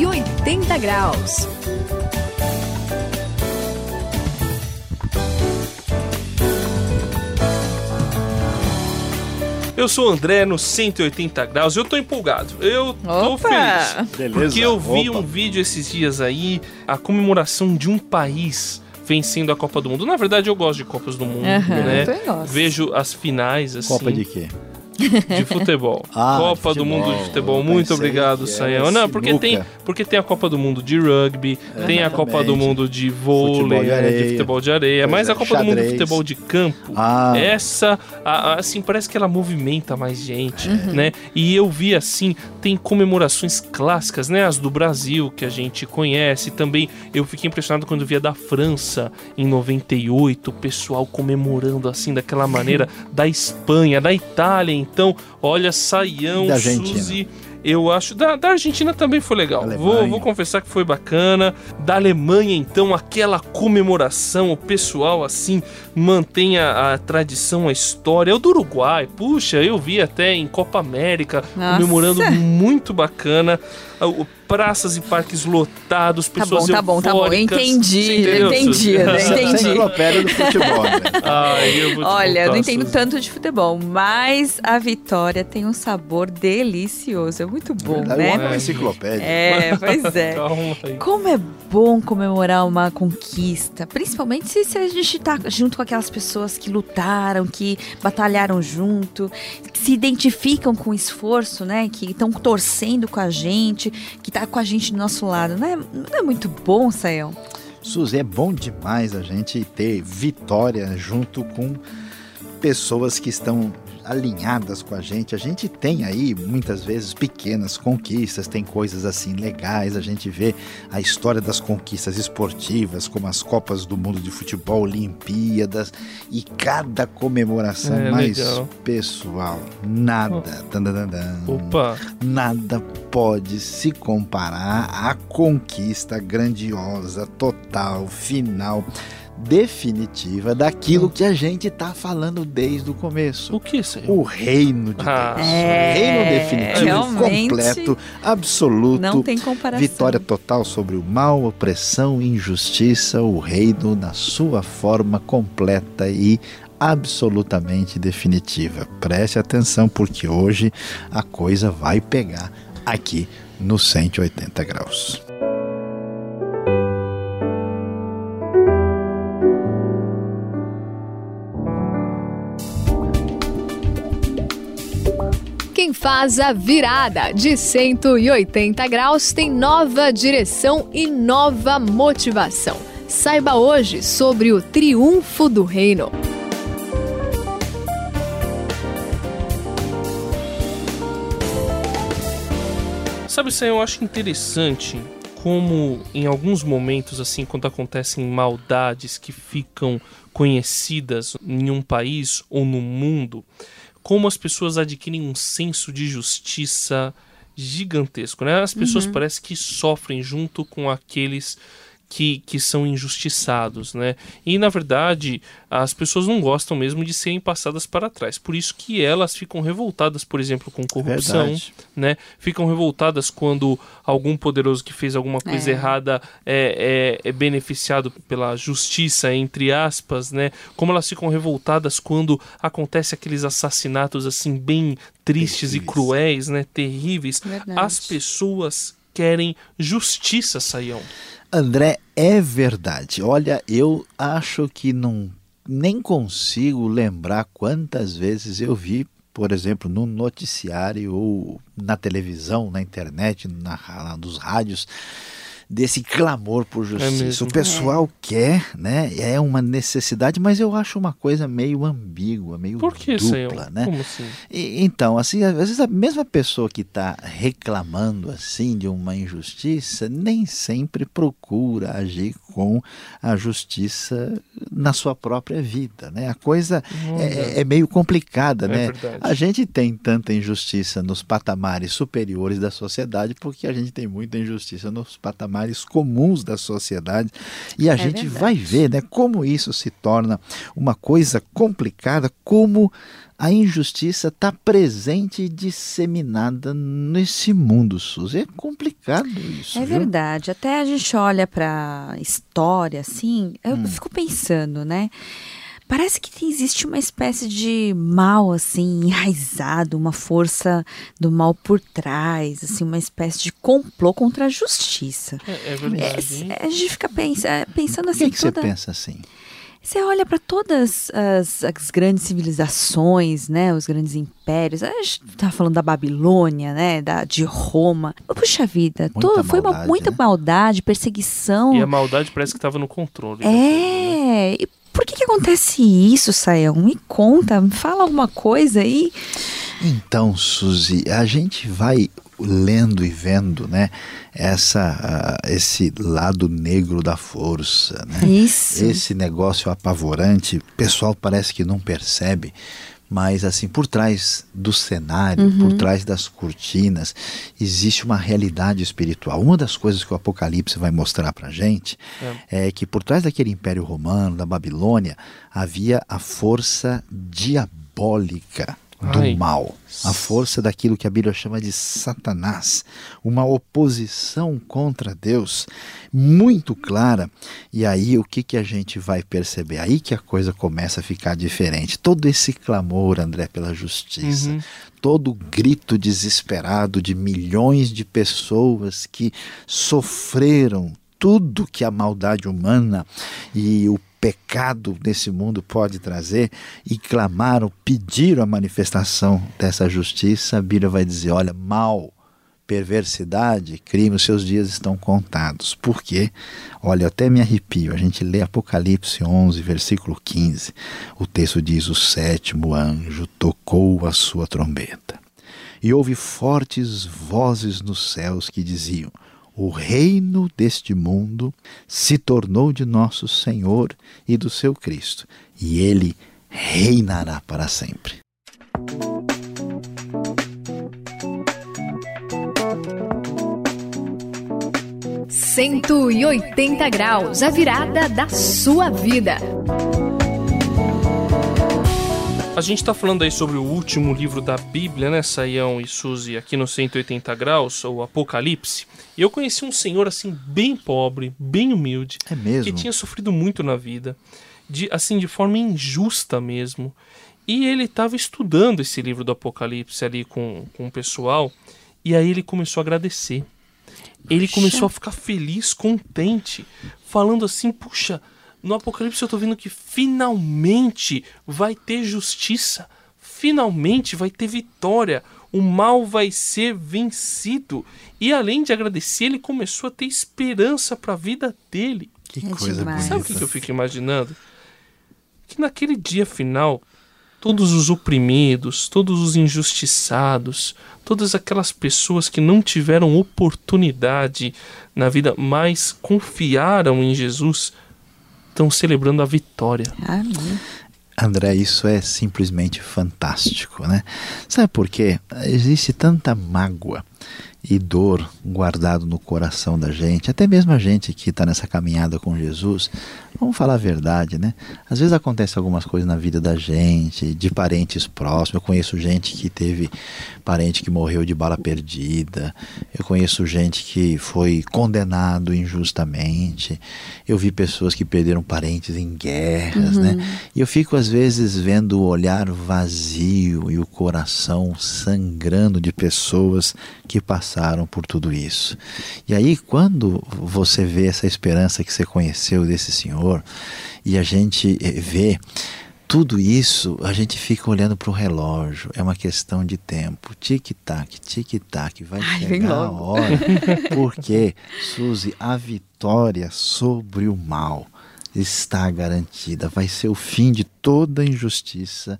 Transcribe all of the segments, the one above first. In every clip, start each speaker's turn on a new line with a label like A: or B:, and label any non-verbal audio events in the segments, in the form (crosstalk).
A: 180 graus.
B: Eu sou o André no 180 graus. Eu tô empolgado. Eu tô
C: Opa!
B: feliz.
D: Beleza.
B: Porque eu vi
D: Opa.
B: um vídeo esses dias aí, a comemoração de um país vencendo a Copa do Mundo. Na verdade, eu gosto de Copas do Mundo,
C: Aham,
B: né? Vejo as finais, assim,
D: Copa de quê?
B: De futebol. (laughs)
D: Ah,
B: Copa
D: de
B: do Mundo de
D: futebol.
B: futebol.
D: Eu
B: Muito obrigado,
D: era
B: Sayão. Não, porque tem, porque tem a Copa do Mundo de rugby, tem a Copa do. Mundo de vôlei,
D: Futebol de
B: né, de futebol de areia,
D: Pois
B: mas
D: é,
B: a Copa do Mundo de
D: xadrez.
B: futebol de campo,
D: Ah,
B: essa, a- a- assim, parece que ela movimenta mais gente,
D: Uhum.
B: né? E eu vi, assim, tem comemorações clássicas, né? As do Brasil, que a gente conhece. Também eu fiquei impressionado quando via da França, em 98, o pessoal comemorando, assim, daquela maneira. (laughs) da Espanha, da Itália, então, olha, Saião,
D: Da.
B: Suzy... Eu acho. Da, da Argentina também foi legal. Vou, vou confessar que foi bacana. Da Alemanha, então, aquela comemoração, o pessoal assim mantém a, a tradição, a história. O do Uruguai, puxa, eu vi até em Copa América
C: Nossa.
B: comemorando muito bacana. O- Praças e parques lotados,
C: Tá
B: pessoas
C: bom, tá bom, tá bom. Eu
B: eufóricas.
C: entendi, entendi, (laughs) eu
D: essa
C: entendi.
D: enciclopédia do futebol, né? (laughs)
B: Ai,
C: Olha, eu não entendo tanto de futebol, mas a vitória tem um sabor delicioso. É muito bom,
D: O
C: né?
D: é uma enciclopédia.
C: É, pois é. (laughs) Como é bom comemorar uma conquista, principalmente se, se a gente tá junto com aquelas pessoas que lutaram, que batalharam junto, que se identificam com o esforço, né? Que estão torcendo com a gente, que tá com a gente do nosso lado. Não é, não é muito bom, Sael?
D: Suzy, é bom demais a gente ter vitória junto com pessoas que estão alinhadas com a gente. A gente tem aí muitas vezes pequenas conquistas, tem coisas assim legais. A gente vê a história das conquistas esportivas, como as Copas do Mundo de Futebol, Olimpíadas e cada comemoração
B: É,
D: mais
B: legal.
D: pessoal. Nada. Dan.
B: Opa,
D: Nada pode se comparar à conquista grandiosa, total, final, definitiva daquilo que a gente está falando desde o começo.
B: o que, Senhor?
D: O reino de
B: Ah,
D: Deus.
C: É,
D: reino definitivo,
C: realmente
D: completo, absoluto.
C: Não tem comparação.
D: Vitória total sobre o mal, opressão, injustiça, o reino na sua forma completa e absolutamente definitiva. Preste atenção porque hoje a coisa vai pegar aqui no 180 graus.
A: Quem faz a virada de 180 graus tem nova direção e nova motivação. Saiba hoje sobre o triunfo do reino.
B: Sabe, Sam, eu acho interessante como em alguns momentos, assim, quando acontecem maldades que ficam conhecidas em um país ou no mundo, como as pessoas adquirem um senso de justiça gigantesco, né? As pessoas parecem que sofrem junto com aqueles que, que são injustiçados, né? E na verdade, as pessoas não gostam mesmo de serem passadas para trás. Por isso que elas ficam revoltadas, por exemplo, com corrupção,
D: Verdade.
B: né? Ficam revoltadas quando algum poderoso que fez alguma coisa
C: É.
B: errada é, é, é beneficiado pela justiça, entre aspas, né? Como elas ficam revoltadas quando acontece aqueles assassinatos assim bem tristes e
D: Terríveis.
B: cruéis, né? Terríveis.
C: Verdade.
B: As pessoas querem justiça, Saião.
D: André, é verdade. Olha, eu acho que não nem consigo lembrar quantas vezes eu vi, por exemplo, no noticiário ou na televisão, na internet, na, nos rádios, desse clamor por justiça.
B: mesmo.
D: o pessoal quer, né? É uma necessidade, mas eu acho uma coisa meio ambígua, meio
B: Por que,
D: dupla,
B: Saião?
D: né?
B: Como assim?
D: E- então, assim, às vezes a mesma pessoa que está reclamando assim de uma injustiça nem sempre procura agir com a justiça na sua própria vida, né? A coisa é, é meio complicada,
B: É
D: né?
B: verdade.
D: A gente tem tanta injustiça nos patamares superiores da sociedade porque a gente tem muita injustiça nos patamares comuns da sociedade. E a
C: É
D: gente
C: verdade.
D: vai ver né, como isso se torna uma coisa complicada, como a injustiça está presente e disseminada nesse mundo, Suzy. É complicado isso.
C: É
D: viu?
C: verdade. Até a gente olha para história, assim, eu
D: Hum.
C: fico pensando, né? Parece que existe uma espécie de mal, assim, enraizado, uma força do mal por trás, assim, uma espécie de complô contra a justiça.
B: É, é
C: É,
B: verdade. hein?
C: a gente fica pensa, pensando
D: Por
C: assim,
D: que, que você
C: toda-
D: pensa assim?
C: Você olha para todas as, as grandes civilizações, né, os grandes impérios. A gente tá falando da Babilônia, né, da de Roma. Puxa vida, foi uma muita
D: né?
C: maldade, perseguição.
B: E a maldade parece que estava no controle. né?
C: É. E por que que acontece isso, Sayão? Me conta, me fala alguma coisa aí.
D: Então, Suzy, a gente vai lendo e vendo, né, essa, ah, esse lado negro da força, né?
C: Isso.
D: Esse negócio apavorante, o pessoal parece que não percebe, mas assim, por trás do cenário, por trás das cortinas, existe uma realidade espiritual. Uma das coisas que o Apocalipse vai mostrar pra gente é, que por trás daquele império romano, da Babilônia, havia a força diabólica do
B: Ai.
D: mal, a força daquilo que a Bíblia chama de Satanás, uma oposição contra Deus muito clara. E aí o que, que a gente vai perceber? Aí que a coisa começa a ficar diferente. Todo esse clamor, André, pela justiça,
B: Uhum.
D: todo o grito desesperado de milhões de pessoas que sofreram tudo que a maldade humana e o pecado desse mundo pode trazer e clamaram, pediram a manifestação dessa justiça, a Bíblia vai dizer: olha, mal, perversidade, crime, os seus dias estão contados. Por quê? Olha, até me arrepio. A gente lê Apocalipse 11, versículo 15. O texto diz: O sétimo anjo tocou a sua trombeta. E houve fortes vozes nos céus que diziam: O reino deste mundo se tornou de nosso Senhor e do seu Cristo, e ele reinará para sempre.
A: 180 graus, a virada da sua vida.
B: A gente tá falando aí sobre o último livro da Bíblia, né, Saião e Suzy, aqui no 180 graus, ou Apocalipse. E eu conheci um senhor assim bem pobre, bem humilde,
D: É mesmo?
B: que tinha sofrido muito na vida, de assim de forma injusta mesmo. E ele estava estudando esse livro do Apocalipse ali com, com o pessoal, e aí ele começou a agradecer. Ele começou a ficar feliz, contente, falando assim: puxa, no Apocalipse eu tô vendo que finalmente vai ter justiça, finalmente vai ter vitória, o mal vai ser vencido. E além de agradecer, ele começou a ter esperança para a vida dele.
D: Que
C: É
D: coisa
C: demais.
D: bonita.
B: Sabe o que, que eu fico imaginando? Que naquele dia final, todos os oprimidos, todos os injustiçados, todas aquelas pessoas que não tiveram oportunidade na vida, mas confiaram em Jesus, estão celebrando a vitória.
C: Amém.
D: André, isso é simplesmente fantástico, né? Sabe por quê? Existe tanta mágoa e dor guardado no coração da gente, até mesmo a gente que está nessa caminhada com Jesus. Vamos falar a verdade, né? Às vezes acontece algumas coisas na vida da gente, de parentes próximos. Eu conheço gente que teve parente que morreu de bala perdida. Eu conheço gente que foi condenado injustamente. Eu vi pessoas que perderam parentes em guerras, né? E eu fico às vezes vendo o olhar vazio e o coração sangrando de pessoas que passaram por tudo isso. E aí quando você vê essa esperança que você conheceu desse senhor e a gente eh, vê tudo isso, a gente fica olhando para o relógio. É uma questão de tempo. Tic-tac, tic-tac. Vai
C: Ai,
D: chegar a hora. (laughs) Porque, Suzy, a vitória sobre o mal está garantida. Vai ser o fim de toda injustiça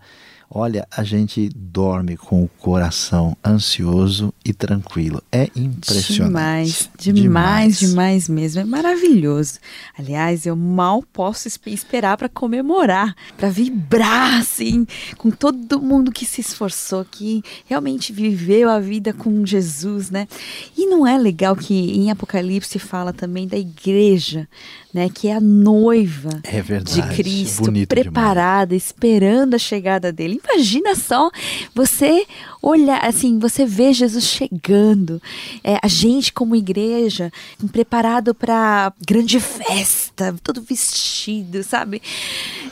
D: olha, a gente dorme com o coração ansioso e tranquilo. É impressionante.
C: Demais, demais, demais, demais mesmo. É maravilhoso. Aliás, eu mal posso esperar para comemorar, para vibrar assim, com todo mundo que se esforçou, que realmente viveu a vida com Jesus, né? E não é legal que em Apocalipse fala também da igreja, né, que é a noiva
D: é verdade,
C: de Cristo, preparada, esperando a chegada dele. Imagina só você olhar, assim, você vê Jesus chegando, é, a gente como igreja preparado para grande festa, todo vestido, sabe?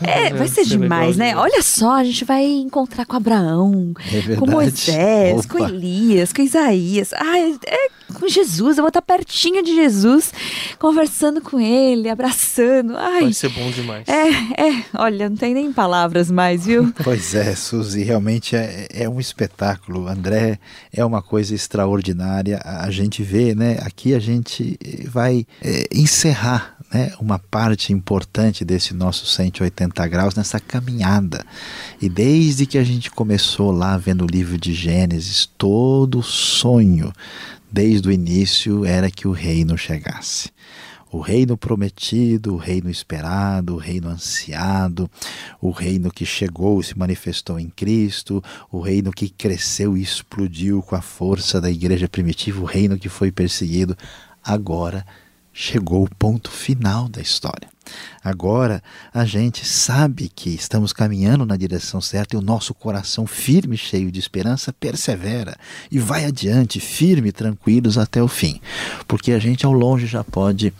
C: É, é vai ser demais, né? Olha só, a gente vai encontrar com Abraão,
D: é
C: com Moisés, Opa. com Elias, com Isaías. Ah, é com Jesus, eu vou estar pertinho de Jesus, conversando com ele, abraçando. Ai,
B: Vai ser bom demais.
C: É, é, olha, não tem nem palavras mais, viu? (laughs)
D: Pois é, Suzy, realmente é, é um espetáculo. André é uma coisa extraordinária. A gente vê, né? Aqui a gente vai é, encerrar né, uma parte importante desse nosso 180 graus nessa caminhada. E desde que a gente começou lá vendo o livro de Gênesis, todo sonho desde o início era que o reino chegasse. O reino prometido, o reino esperado, o reino ansiado, o reino que chegou e se manifestou em Cristo, o reino que cresceu e explodiu com a força da igreja primitiva, o reino que foi perseguido, agora chegou o ponto final da história. Agora a gente sabe que estamos caminhando na direção certa e o nosso coração firme, cheio de esperança, persevera e vai adiante, firme, tranquilos até o fim. Porque a gente ao longe já pode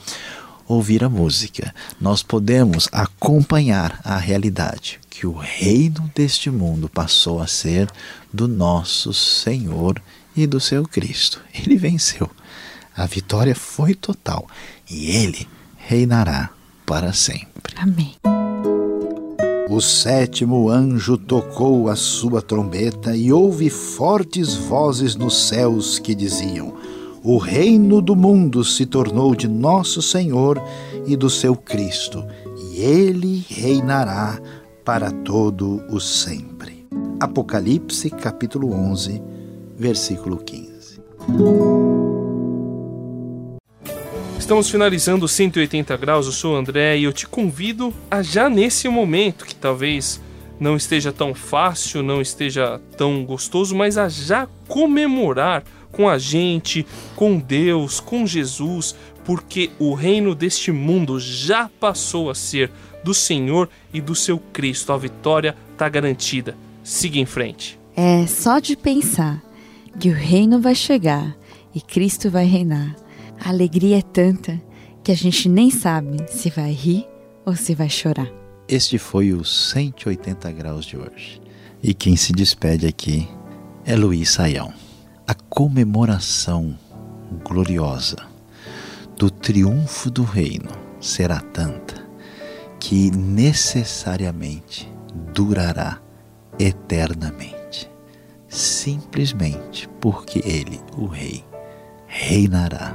D: ouvir a música, nós podemos acompanhar a realidade que o reino deste mundo passou a ser do nosso Senhor e do seu Cristo. Ele venceu. A vitória foi total e ele reinará para sempre.
C: Amém.
D: O sétimo anjo tocou a sua trombeta e houve fortes vozes nos céus que diziam: O reino do mundo se tornou de nosso Senhor e do seu Cristo, e ele reinará para todo o sempre. Apocalipse capítulo 11, versículo 15.
B: Estamos finalizando 180 graus, eu sou o André e eu te convido a já nesse momento, que talvez não esteja tão fácil, não esteja tão gostoso, mas a já comemorar com a gente, com Deus, com Jesus, porque o reino deste mundo já passou a ser do Senhor e do seu Cristo. A vitória está garantida. Siga em frente.
C: É só de pensar que o reino vai chegar e Cristo vai reinar a alegria é tanta que a gente nem sabe se vai rir ou se vai chorar.
D: Este foi o 180 graus de hoje. E quem se despede aqui é Luiz Saião. A comemoração gloriosa do triunfo do reino será tanta que necessariamente durará eternamente, simplesmente porque ele, o rei, reinará